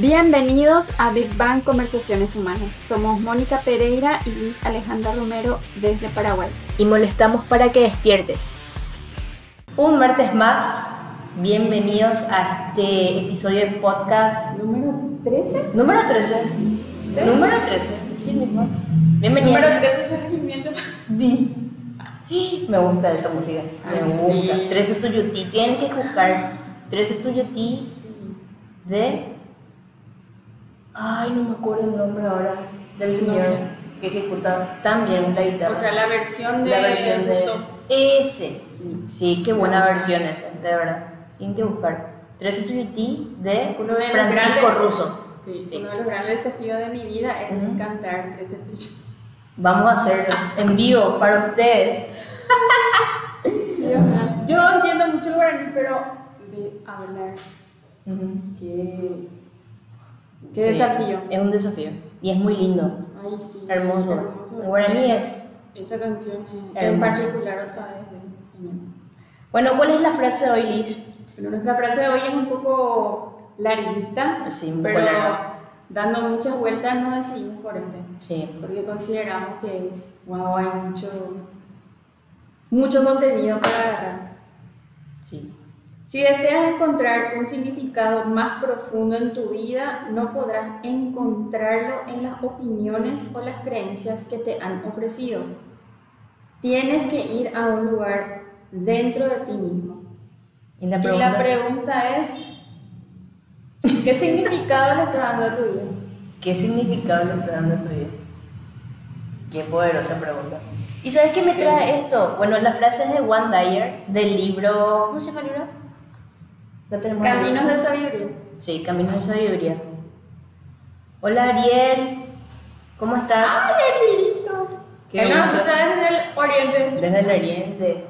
Bienvenidos a Big Bang Conversaciones Humanas. Somos Mónica Pereira y Luis Alejandra Romero desde Paraguay. Y molestamos para que despiertes. Un martes más, bienvenidos a este episodio de podcast ¿Número 13? número 13. Número 13, sí mismo. Bienvenidos. Número 13 es. Me gusta esa música. Me Ah, gusta. sí. 13 Tuyutí. Tienen que buscar 13 Tuyutí de. Ay, no me acuerdo el nombre ahora. Del No señor sé. que ejecuta también la guitarra. O sea, la versión de la versión de. Ese. Sí, qué buena versión esa, de verdad. Tienen que buscar. 13 Tuyutí de Uno de Francisco Russo. Sí, Sí, uno de los entonces- grandes desafíos de mi vida es Ujú. cantar 13 tuyos. Vamos a hacerlo en vivo para ustedes. Yo entiendo mucho el guaraní, pero de hablar, qué, qué Sí, desafío. Es un desafío. Y es muy lindo. Ay, sí. Hermoso. El guaraní Esa- es. Esa canción eh, en Hermoso. particular otra vez de. Bueno, ¿cuál es la frase de hoy, Liz? Bueno, nuestra frase de hoy es un poco larguita, Sí, un pero larga. dando muchas vueltas nos decidimos por este, Sí. porque consideramos que es, wow, hay mucho, mucho contenido para agarrar. Sí. Si deseas encontrar un significado más profundo en tu vida, no podrás encontrarlo en las opiniones o las creencias que te han ofrecido. Tienes que ir a un lugar dentro de ti mismo. Y la Y pregunta. la pregunta es, ¿qué significado le estás dando a tu vida? ¿Qué significado le estás dando a tu vida? Qué poderosa pregunta. ¿Y sabes qué me Sí. trae esto? Bueno, la frase es de One Dyer, del libro. ¿Cómo se llama el libro? Caminos de sabiduría. Sí, Caminos de Sabiduría. Hola, Ariel. ¿Cómo estás? ¡Ay, Arielito! Qué Él nos escucha desde el oriente. Desde el oriente.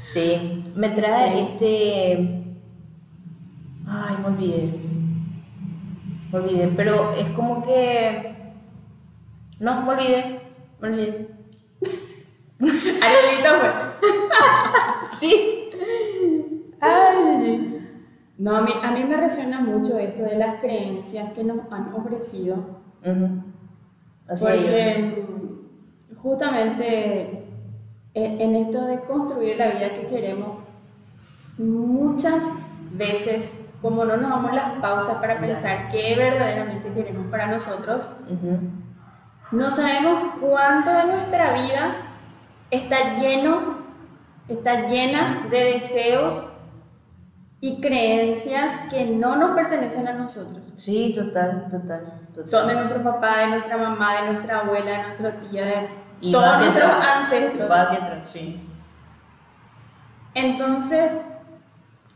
Sí, me trae Sí. este. Ay, me olvidé. Me olvidé, pero es como que. No, me olvidé. Me olvidé. Arielito fue. Sí. Ay, No, a mí, a mí me resuena mucho esto de las creencias que nos han ofrecido. Así Porque mm, justamente en, en esto de construir la vida que queremos, muchas veces, como no nos damos las pausas para pensar qué verdaderamente queremos para nosotros, no sabemos cuánto de nuestra vida está lleno, está llena de deseos y creencias que no nos pertenecen a nosotros. Sí, total, total. total. Son de nuestro papá, de nuestra mamá, de nuestra abuela, de nuestra tía, de Y todos nuestros ancestros. Va hacia atrás, sí. Entonces,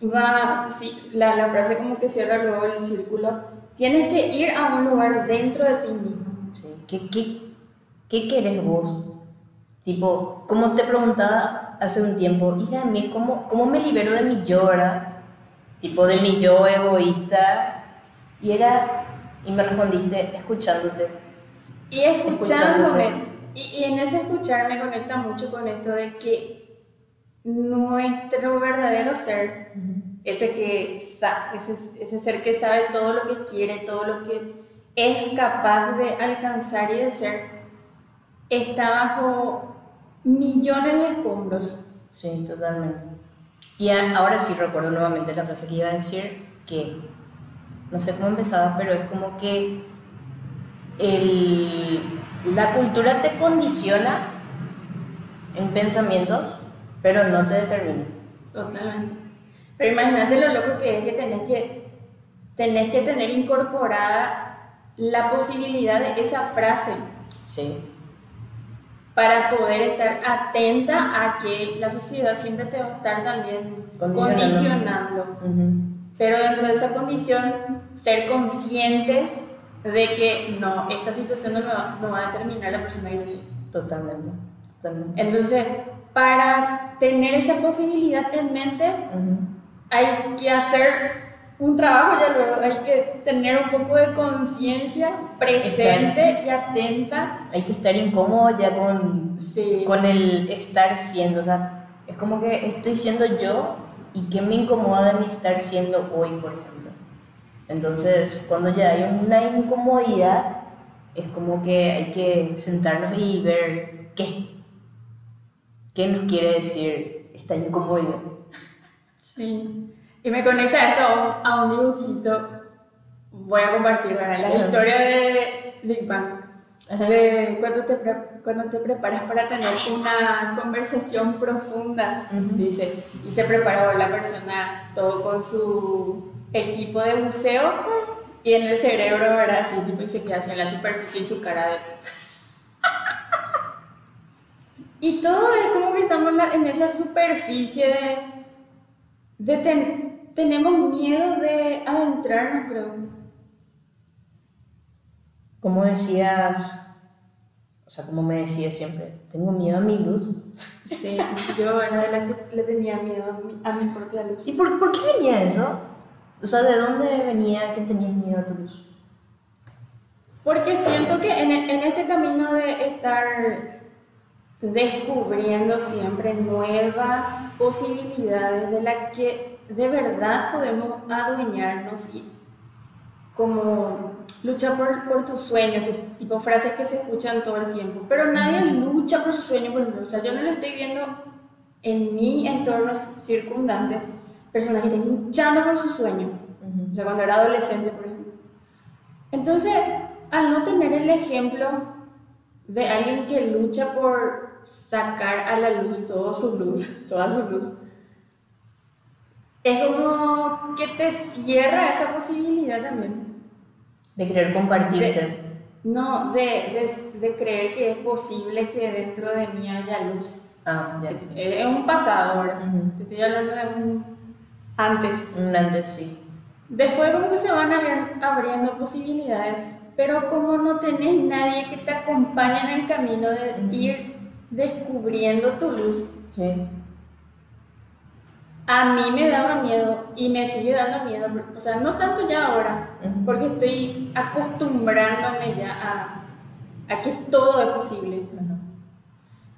va, sí, la, la frase como que cierra luego el círculo. Tienes que ir a un lugar dentro de ti mismo. Sí. ¿Qué, qué, qué querés vos? Tipo, como te preguntaba hace un tiempo, hija de mí, ¿cómo, ¿cómo me libero de mi verdad? Tipo, de mi yo egoísta. Y era, y me respondiste, escuchándote. Y escuchándome, Escuchándote. y, y en ese escuchar me conecta mucho con esto de que nuestro verdadero ser, ese, que ese, ese ser que sabe todo lo que quiere, todo lo que es capaz de alcanzar y de ser, está bajo millones de escombros. Sí, totalmente. Y a- ahora sí recuerdo nuevamente la frase que iba a decir, que no sé cómo empezaba, pero es como que el- la cultura te condiciona en pensamientos, pero no te determina. Totalmente. Pero imagínate lo loco que es que tenés que, tenés que tener incorporada la posibilidad de esa frase Sí, para poder estar atenta a que la sociedad siempre te va a estar también Condicionando. condicionando. Ujú. Pero dentro de esa condición, ser consciente de que no, esta situación no, va, no va a determinar la persona que yo soy. totalmente. totalmente. Entonces, para tener esa posibilidad en mente, Ujú. hay que hacer un trabajo ya luego, hay que tener un poco de conciencia presente y atenta. Hay que estar incómodo ya con, Sí. con el estar siendo, o sea, es como que estoy siendo yo y qué me incomoda de mí estar siendo hoy, por ejemplo. Entonces, cuando ya hay una incomodidad, es como que hay que sentarnos y ver qué. ¿Qué nos quiere decir esta incomodidad? Sí. Y me conecta esto a un dibujito. Voy a compartir ¿verdad? la Ajá. historia de Big Bang. De cuando te, cuando te preparas para tener una conversación profunda, Ujú. dice, y se preparó la persona todo con su equipo de buceo y en el cerebro, ¿verdad? Así, tipo, y se queda en la superficie y su cara de... Y todo es como que estamos en esa superficie de... de ten- tenemos miedo de adentrarnos, creo. Como decías, o sea, como me decías siempre, tengo miedo a mi luz. Sí, yo era de la que le tenía miedo a mi, a mi propia luz. ¿Y por, por qué venía eso? O sea, ¿de dónde venía que tenías miedo a tu luz? Porque siento que en, en este camino de estar descubriendo siempre nuevas posibilidades de las que de verdad podemos adueñarnos y como lucha por, por tu sueño, que es tipo frases que se escuchan todo el tiempo, pero nadie lucha por su sueño, por ejemplo, o sea, yo no lo estoy viendo en mi entorno circundante, personas que estén luchando por su sueño, o sea, cuando era adolescente, por ejemplo. Entonces, al no tener el ejemplo de alguien que lucha por sacar a la luz toda su luz, toda su luz, es como que te cierra esa posibilidad también. De querer compartirte. No, de, de, de creer que es posible que dentro de mí haya luz. Ah, ya. Es un pasado ahora. Te estoy hablando de un antes. Un antes, sí. Después como que se van abri- abriendo posibilidades, pero como no tenés nadie que te acompañe en el camino de ir descubriendo tu luz, Sí. A mí me daba miedo y me sigue dando miedo, o sea, no tanto ya ahora, porque estoy acostumbrándome ya a, a que todo es posible.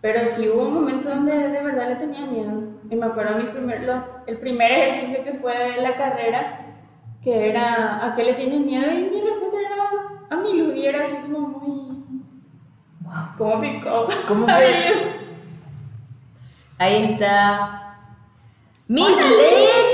Pero sí hubo un momento donde de verdad le tenía miedo. Y me acuerdo mi primer, lo- el primer ejercicio que fue de la carrera, que era ¿a qué le tienes miedo? Y mi respuesta era a mi luz. Y era así como muy. Wow. como picó. ¿Cómo A que- mi luz. Ahí está. Miss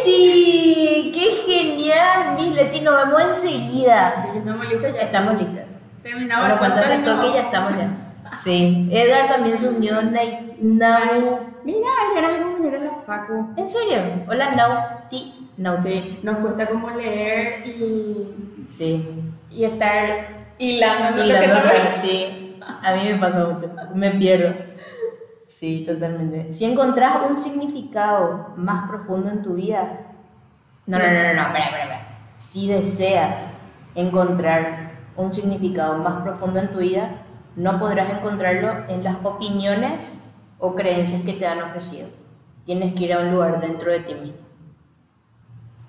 Leti, qué genial, Miss Leti, nos vemos enseguida. Sí, estamos listos ya. Estamos listas. Terminamos Bueno, el cuando les toque no. ya estamos ya. Sí. Edgar también se unió. Nau. Mira, ella era mi compañera en la facu. ¿En serio? Hola, Nauti. Nauti. Sí, nos cuesta como leer y, Sí. y estar hilando. Y lo la que otra, no- sí. A mí me pasa mucho. Me pierdo. Sí, totalmente. Si encontrás un significado más profundo en tu vida. No, no, no, no, no, espera, espera, espera. Si deseas encontrar un significado más profundo en tu vida, no podrás encontrarlo en las opiniones o creencias que te han ofrecido. Tienes que ir a un lugar dentro de ti mismo.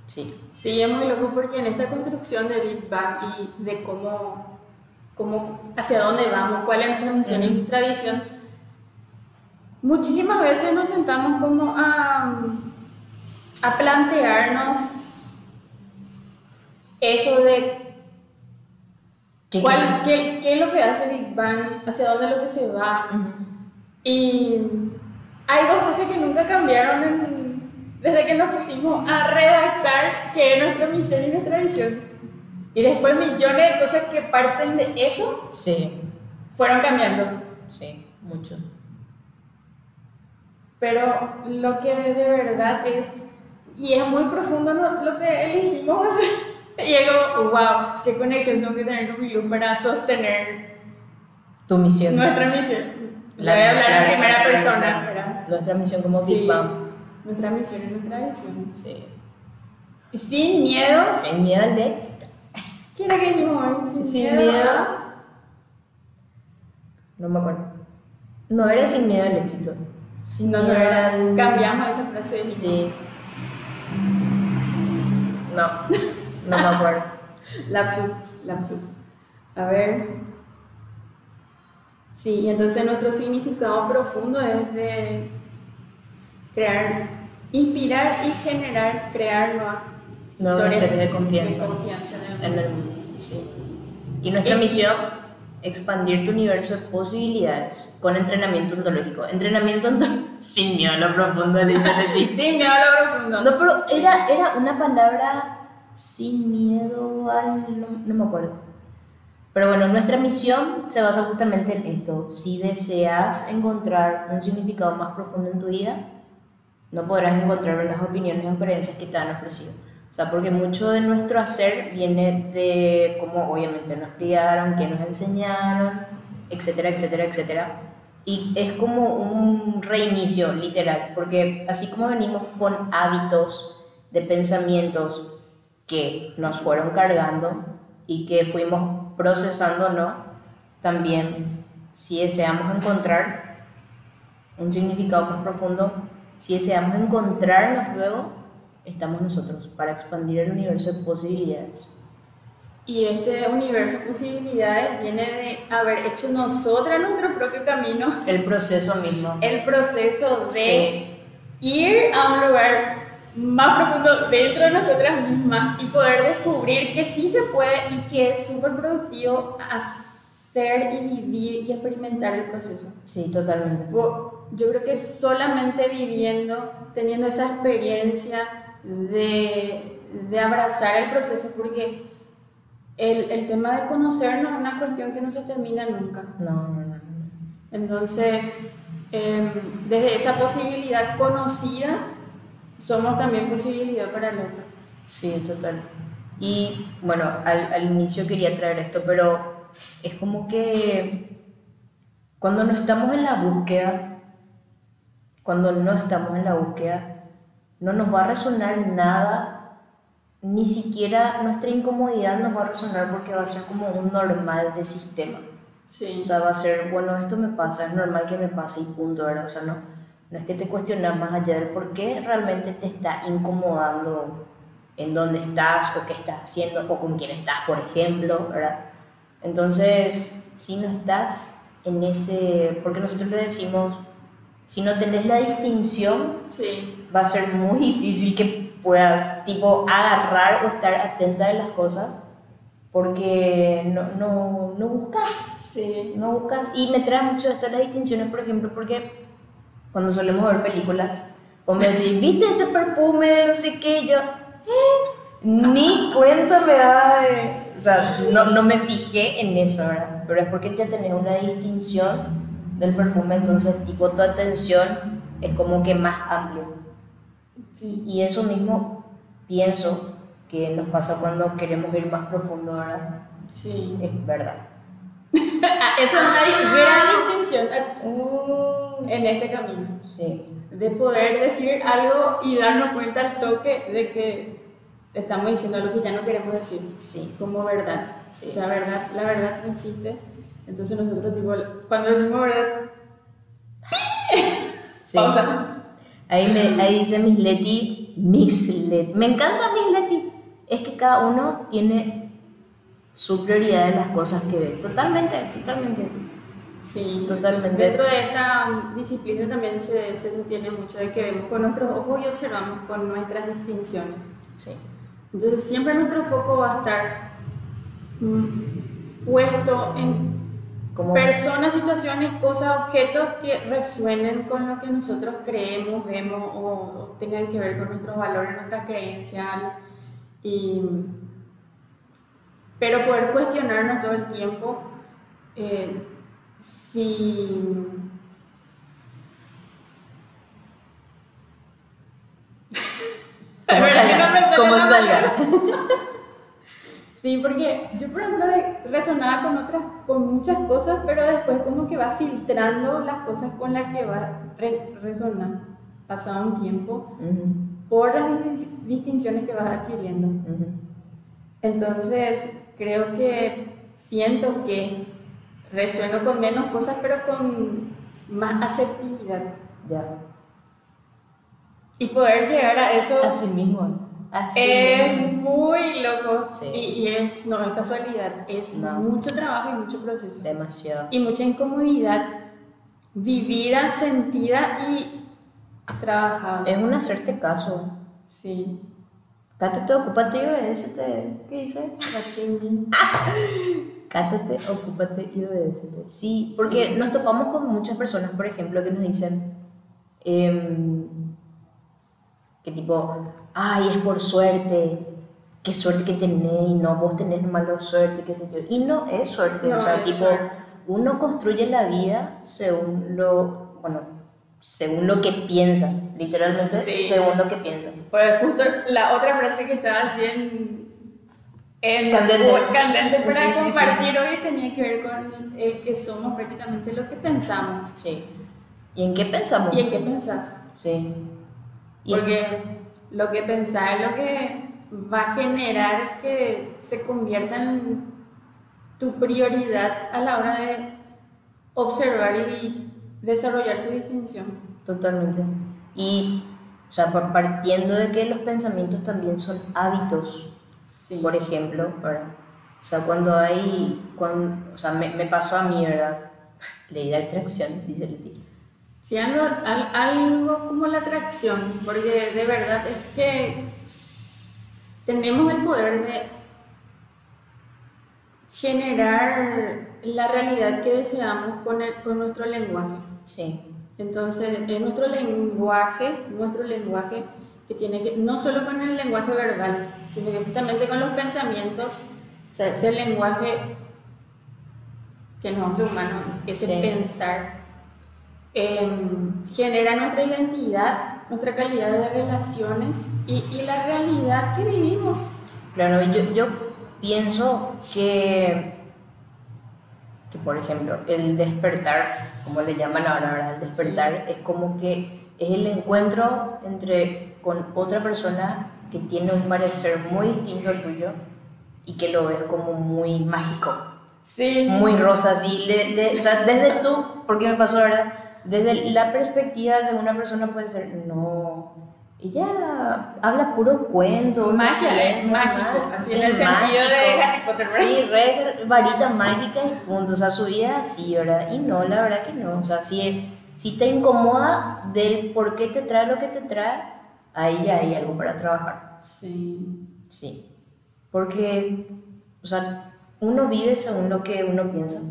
Sí. Sí, es muy loco porque en esta construcción de Big Bang y de cómo, cómo hacia dónde vamos, cuál es nuestra misión y Ujú. nuestra visión, muchísimas veces nos sentamos como a, a plantearnos eso de ¿Qué cuál, qué, qué es lo que hace Big Bang, hacia dónde es lo que se va. Y hay dos cosas que nunca cambiaron en- desde que nos pusimos a redactar qué es nuestra misión y nuestra visión. Y después millones de cosas que parten de eso Sí, fueron cambiando. sí, mucho. Pero lo que de, de verdad es, y es muy profundo lo, lo que elegimos. Y es como, wow, qué conexión tengo que tener con mi luz para sostener Tu misión. nuestra misión. La voy a hablar en primera persona, ¿verdad? Nuestra misión como Big Sí. Bang. Nuestra misión y nuestra visión. Sí. Sin miedo. Sin miedo al éxito. ¿Qué era que dijimos hoy? Sin, Sin miedo. No me acuerdo. No era sin miedo al éxito. Sin No, no era. Cambiamos esa frase. Sí. No, no me acuerdo. Lapsus, lapsus. A ver. Sí, y entonces nuestro significado profundo es de crear, inspirar y generar, crear nuevas Nuevas historias de confianza. de confianza en el En mundo. el mundo, sí. Y nuestra misión, expandir tu universo de posibilidades con entrenamiento ontológico. Entrenamiento ontológico, sin miedo a lo profundo, dice Leti. Sí, me habla profundo. No, pero era, era una palabra sin miedo al... No, no me acuerdo. Pero bueno, nuestra misión se basa justamente en esto. Si deseas encontrar un significado más profundo en tu vida, no podrás encontrar en las opiniones o experiencias que te han ofrecido. O sea, porque mucho de nuestro hacer viene de cómo obviamente nos criaron, qué nos enseñaron, etcétera, etcétera, etcétera. Y es como un reinicio, literal, porque así como venimos con hábitos de pensamientos que nos fueron cargando y que fuimos procesando, ¿no? También, si deseamos encontrar un significado más profundo, si deseamos encontrarnos luego, estamos nosotros para expandir el universo de posibilidades. Y este universo de posibilidades viene de haber hecho nosotras nuestro propio camino, El proceso mismo. el proceso de Sí. ir a un lugar más profundo dentro de nosotras mismas y poder descubrir que sí se puede y que es súper productivo hacer y vivir y experimentar el proceso. Sí, totalmente. Yo creo que solamente viviendo, teniendo esa experiencia de, de abrazar el proceso, porque el, el tema de conocernos es una cuestión que no se termina nunca. No, no, no. Entonces, em, desde esa posibilidad conocida, somos también posibilidad para el otro. Sí, total. Y bueno, al, al inicio quería traer esto, pero es como que cuando no estamos en la búsqueda, cuando no estamos en la búsqueda, no nos va a resonar nada, ni siquiera nuestra incomodidad nos va a resonar porque va a ser como un normal de sistema. Sí. O sea, va a ser, bueno, esto me pasa, es normal que me pase y punto, ¿verdad? O sea, no, no es que te cuestionas más allá del por qué realmente te está incomodando en dónde estás o qué estás haciendo o con quién estás, por ejemplo, ¿verdad? Entonces, si no estás en ese, porque nosotros le decimos, si no tenés la distinción, Sí. va a ser muy difícil que puedas, tipo, agarrar o estar atenta de las cosas porque no, no, no buscas Sí. no buscas y me trae mucho esto las distinciones por ejemplo porque cuando solemos ver películas o me decís viste ese perfume de no sé qué yo "Eh", ni cuenta me da de- o sea no, no me fijé en eso ¿verdad? pero es porque ya tenés una distinción del perfume entonces tipo tu atención es como que más amplio Sí. y eso mismo pienso que nos pasa cuando queremos ir más profundo ¿verdad? Sí. es verdad Ah, Esa es una gran distinción en este camino. sí de poder decir algo y darnos cuenta al toque de que estamos diciendo algo que ya no queremos decir sí como verdad. Sí. O sea, verdad, la verdad no existe. Entonces nosotros tipo, cuando decimos verdad, Sí. pausa. Ahí, me, ahí dice Miss Leti, Miss Leti. Me encanta Miss Leti. Es que cada uno tiene su prioridad en las cosas que ve. Totalmente, totalmente. Sí, Totalmente. Dentro de esta disciplina también se, se sostiene mucho de que vemos con nuestros ojos y observamos con nuestras distinciones. Sí. Entonces siempre nuestro foco va a estar mm, puesto en Como, personas, situaciones, cosas, objetos que resuenen con lo que nosotros creemos, vemos o, tengan que ver con nuestros valores, nuestras creencias. Y, pero poder cuestionarnos todo el tiempo eh, si... como salga. Como salga. Sí, porque yo, por ejemplo, resonaba con otras, con muchas cosas, pero después como que va filtrando las cosas con las que va re- resonar, pasado un tiempo, Ujú, por las distin- distinciones que vas adquiriendo. Entonces, creo que siento que resueno con menos cosas, pero con más asertividad. Ya. Y poder llegar a eso Así mismo. Así es mismo. Muy loco. Sí. Y, y es, no es casualidad, es No. mucho trabajo y mucho proceso. Demasiado. y mucha incomodidad vivida, sentida y trabajada. Es un hacerte caso. Sí. Cátate, ocúpate y obedécete. ¿Qué dice? Así. Cátate, ocúpate y obedécete. Sí, porque nos topamos con muchas personas, por ejemplo, que nos dicen em, que tipo, ay, es por suerte, qué suerte que tenés, y no, vos tenés mala suerte, qué sé yo. Y no es suerte, No o sea, tipo, suerte. uno construye la vida según lo, bueno, según lo que piensa, literalmente, Sí. según lo que piensa. Pues justo la otra frase que estaba así en, en Candente. candente para Sí, sí, sí. compartir hoy tenía que ver con el que somos prácticamente lo que pensamos. Sí. ¿Y en qué pensamos? ¿Y en qué pensás? Sí. Y- Porque lo que pensás es lo que va a generar que se convierta en tu prioridad a la hora de observar y desarrollar tu distinción. Totalmente. Y, o sea, partiendo de que los pensamientos también son hábitos, Sí. por ejemplo, ¿verdad? O sea, cuando hay, cuando, o sea, me, me pasó a mí, ¿verdad? Ley de atracción, dice Leti. Sí, algo, al- algo como la atracción, porque de verdad es que tenemos el poder de generar la realidad que deseamos con, el- con nuestro lenguaje. Sí, Entonces, es nuestro lenguaje, nuestro lenguaje que tiene que, no solo con el lenguaje verbal, sino que justamente con los pensamientos, o sea, ese lenguaje que nos hace humanos, ese Sí. pensar, em, genera nuestra identidad, nuestra calidad de relaciones y, y la realidad que vivimos. claro, yo, yo pienso que, que, por ejemplo, el despertar, como le llaman ahora, ¿verdad? El despertar es como que es el encuentro entre con otra persona que tiene un parecer muy distinto al tuyo y que lo ves como muy mágico, Sí. muy rosa, así, le- le- o sea, desde tú, porque me pasó, ¿verdad? Desde la perspectiva de una persona puede ser, no, ella habla puro cuento, Magia, es mágico, así en el sentido de mágico". Harry Potter, ¿verdad? Sí, re varita mágica y punto, o sea, su vida así, ¿verdad? Y no, la verdad que no, o sea, si, si te incomoda del por qué te trae lo que te trae, ahí ya hay algo para trabajar. Sí. Sí. Porque, o sea, uno vive según lo que uno piensa.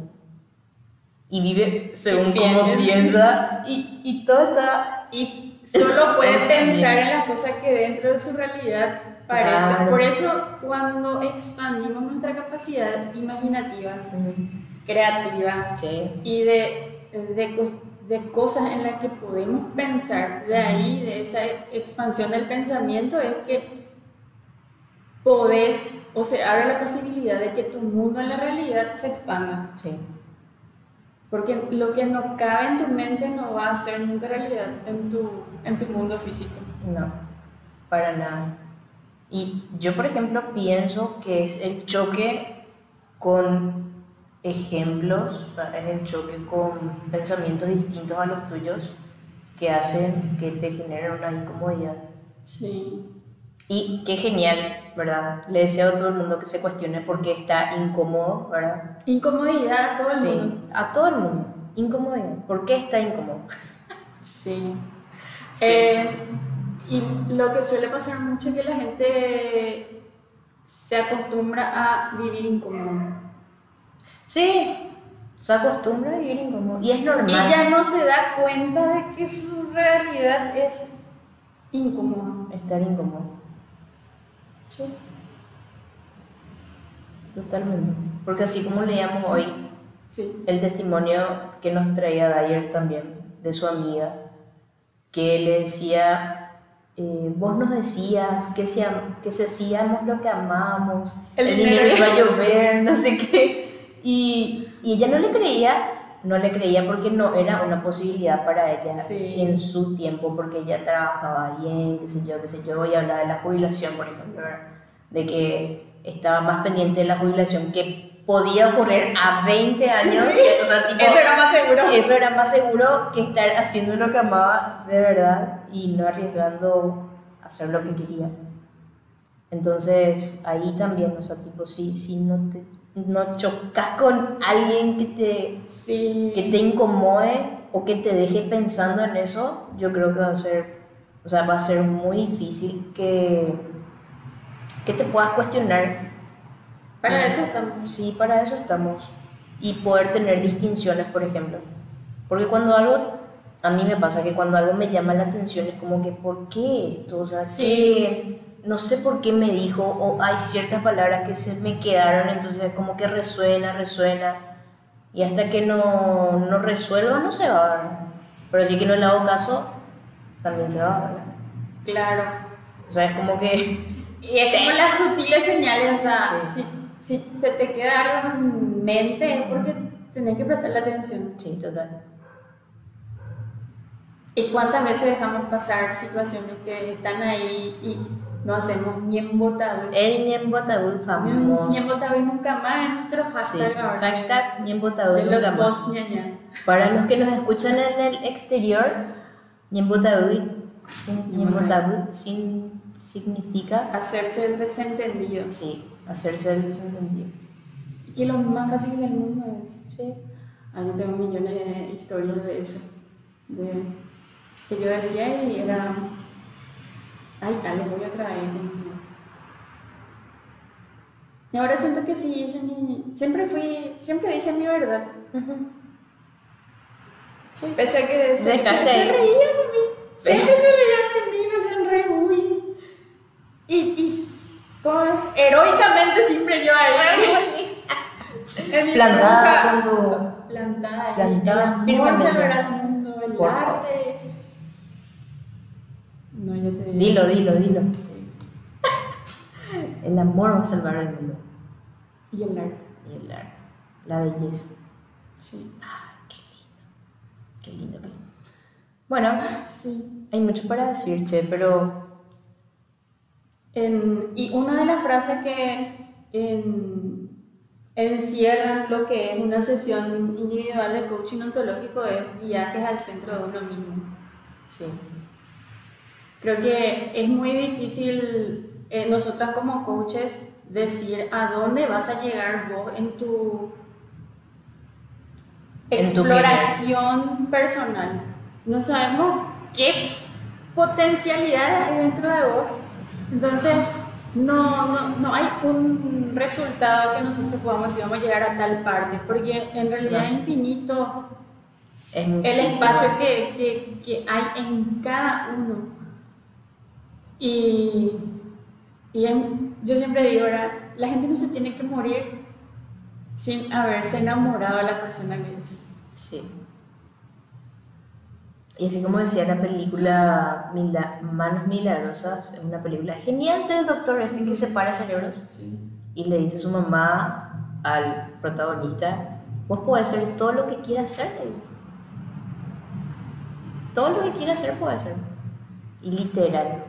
Y vive según cómo piensa. Y, y todo está. y solo puede pensar en las cosas que dentro de su realidad parecen. Claro. Por eso, cuando expandimos nuestra capacidad imaginativa, creativa Sí. y de, de, de cosas en las que podemos pensar, de ahí, de esa expansión del pensamiento, es que podés o se abre la posibilidad de que tu mundo en la realidad se expanda. Sí. Porque lo que no cabe en tu mente no va a ser nunca realidad en tu, en tu mundo físico. No, para nada. Y yo, por ejemplo, pienso que es el choque con ejemplos, o sea, es el choque con pensamientos distintos a los tuyos que hacen que te generen una incomodidad. Sí. Y qué genial, ¿verdad? Le deseo a todo el mundo que se cuestione por qué está incómodo, ¿verdad? Incomodidad a todo el sí, mundo. a todo el mundo. Incomodidad. ¿Por qué está incómodo? Sí. Sí. Eh, y lo que suele pasar mucho es que la gente se acostumbra a vivir incómodo. Sí, se acostumbra a vivir incómodo. Y es Y normal. ya no se da cuenta de que su realidad es incómoda. Estar incómodo. Sí. Totalmente. Porque así como leíamos hoy Sí. el testimonio que nos traía Dyer también, de su amiga, que le decía, eh, vos nos decías que am- que hacíamos lo que amamos, El el, dinero iba a llover, no sé qué. Y, y ella no le creía, no le creía porque no era una posibilidad para ella Sí. en su tiempo, porque ella trabajaba bien, qué sé yo, qué sé yo, y hablaba de la jubilación, por ejemplo, de que estaba más pendiente de la jubilación que podía ocurrir a 20 años, o sea, tipo, Eso era más seguro. eso era más seguro que estar haciendo lo que amaba de verdad y no arriesgando a hacer lo que quería. Entonces, ahí también, o sea, tipo, si, si no, te, no chocas con alguien que te, Sí. que te incomode o que te deje pensando en eso, yo creo que va a ser, o sea, va a ser muy difícil que, que te puedas cuestionar. Para Y- eso estamos. Sí, para eso estamos. Y poder tener distinciones, por ejemplo. Porque cuando algo, a mí me pasa que cuando algo me llama la atención es como que, ¿por qué esto? O sea, Sí. No sé por qué me dijo, o hay ciertas palabras que se me quedaron, entonces como que resuena, resuena. Y hasta que no, no resuelva, no se va. ¿verdad? Pero sí que no le hago caso, también se va. ¿verdad? Claro. O sea, es como que... Y es como las sutiles señales, o sea, Sí. si, si se te queda algo en mente es porque tenés que prestarle atención. Sí, total. ¿Y cuántas veces dejamos pasar situaciones que están ahí y no hacemos ni en botabu? El Ñembotabú famoso. Ni en botabu nunca más es nuestro Sí, hashtag ahora. hashtag Ñembotabú de los más. ñaña. Para los que nos escuchan en el exterior, Ñembotabú sin, Ñembotabú sin significa Hacerse el desentendido. sí, hacerse el desentendido. Y que lo más fácil del mundo es. Sí. Ah, yo tengo millones de historias de eso. De, que yo decía y era. Ay, dale, voy otra vez contigo. Y ahora siento que sí, hice mi. Siempre fui. Siempre dije mi verdad. Sí. Pese a que se, se, se reían de mí. Siempre se reían de mí, me hacían re bullying. Y, y como heroicamente siempre yo ahí. En mi Plantada Plantada. Plantada el amor firmemente. salvará al mundo, el Por favor. No, ya te digo. Dilo, dilo, dilo. Sí. El amor va a salvar al mundo. Y el arte. Y el arte. La belleza. Sí. Ay, qué lindo. Qué lindo, qué lindo. Bueno, Sí. hay mucho para decir, che, pero En- y una de las frases que en- encierran lo que es una sesión individual de coaching ontológico es viajes al centro de uno mismo. sí. Creo que es muy difícil eh, nosotras como coaches decir a dónde vas a llegar vos en tu En tu exploración personal. No sabemos qué potencialidad hay dentro de vos. Entonces, no, no, no hay un resultado que nosotros podamos decir vamos a llegar a tal parte, porque en realidad No. es infinito Es el espacio que, que, que hay en cada uno. Y, y en- yo siempre digo, ¿verdad? la gente no se tiene que morir sin haberse enamorado de la persona que es. Sí. Y así como decía la película Mila- Manos Milagrosas, es una película genial del doctor este que separa cerebros y le dice a su mamá al protagonista, vos podés hacer todo lo que quieras hacer. Todo lo que quieras hacer puede hacer. Y literal.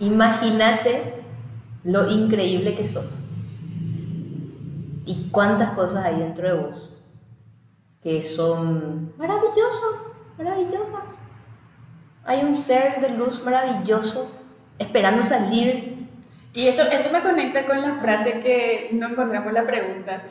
Imagínate lo increíble que sos. Y cuántas cosas hay dentro de vos que son maravillosas, maravillosas. Hay un ser de luz maravilloso esperando salir. Y esto, esto me conecta con la frase que no encontramos la pregunta.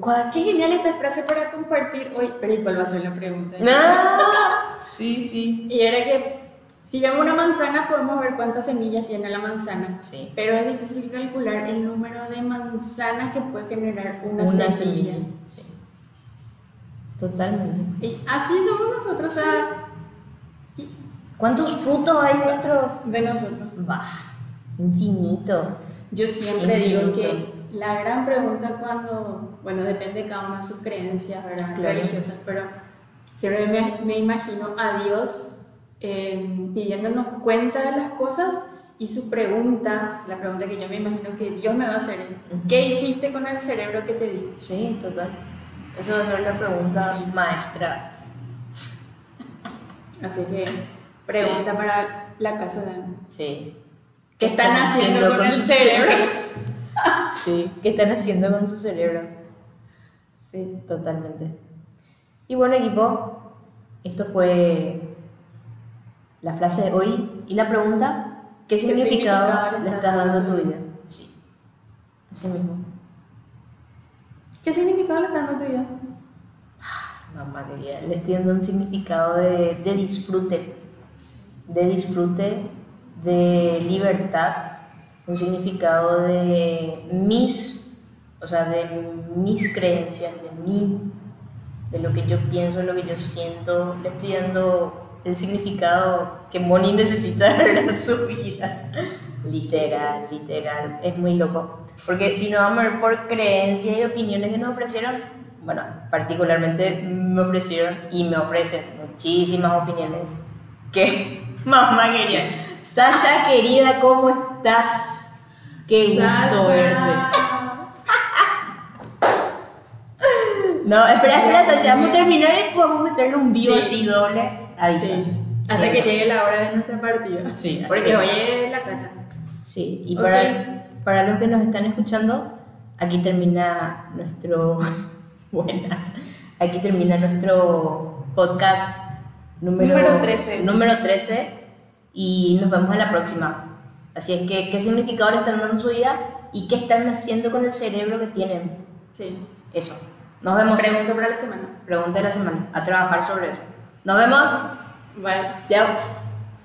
¿Cuál? qué genial esta frase para compartir hoy. Pero ¿y cuál va a ser la pregunta? ¡Ah! Sí, sí. Y era que si vemos una manzana podemos ver cuántas semillas tiene la manzana. Sí. Pero es difícil calcular el número de manzanas que puede generar una, Una semilla. semilla. Sí. Totalmente. Y así somos nosotros, o sea, y- ¿Cuántos frutos hay dentro? de nosotros. Bah, infinito. Yo siempre digo que la gran pregunta cuando, bueno, depende de cada uno de sus creencias, ¿verdad? Claro. Religiosas, pero siempre me, me imagino a Dios eh, pidiéndonos cuenta de las cosas y su pregunta, la pregunta que yo me imagino que Dios me va a hacer es. ¿qué hiciste con el cerebro que te di? Sí, total. Esa va a ser la pregunta Sí. maestra. Así que, pregunta para la casa de Ana. Sí. ¿Qué están haciendo con el su cerebro? Sí. ¿Qué están haciendo con su cerebro? Sí, totalmente. Y bueno, equipo, esto fue la frase de hoy y la pregunta, ¿qué significado, significado le estás dando a tu vida? Sí, así mismo. ¿Qué significado le está dando a tu vida? Mamá querida, le estoy dando un significado de, de disfrute, de disfrute, de libertad, un significado de mis, o sea, de mis creencias, de mí, de lo que yo pienso, de lo que yo siento. Le estoy dando el significado que Moni necesita a su vida. Literal, literal. Es muy loco. Porque si no vamos a ver por creencias y opiniones que nos ofrecieron, bueno, particularmente me ofrecieron y me ofrecen muchísimas opiniones que mamá quería. Sasha, querida, ¿cómo estás? Qué gusto verte. No, espera, espera, Sasha, vamos a terminar y podemos meterle un vivo Sí. así doble. Avisa. Sí. Hasta que llegue la hora de nuestra partida. Sí, Porque que- hoy es la cata. Sí, y Ok. para, para los que nos están escuchando, aquí termina nuestro. Buenas. Aquí termina nuestro podcast número, Número 13. Número 13. Y nos vemos en la próxima. Así es que, ¿qué significado le están dando en su vida? ¿Y qué están haciendo con el cerebro que tienen? Sí. Eso. Nos vemos. Pregunta para la semana. Pregunta de la semana. A trabajar sobre eso. Nos vemos. Bye. Chao.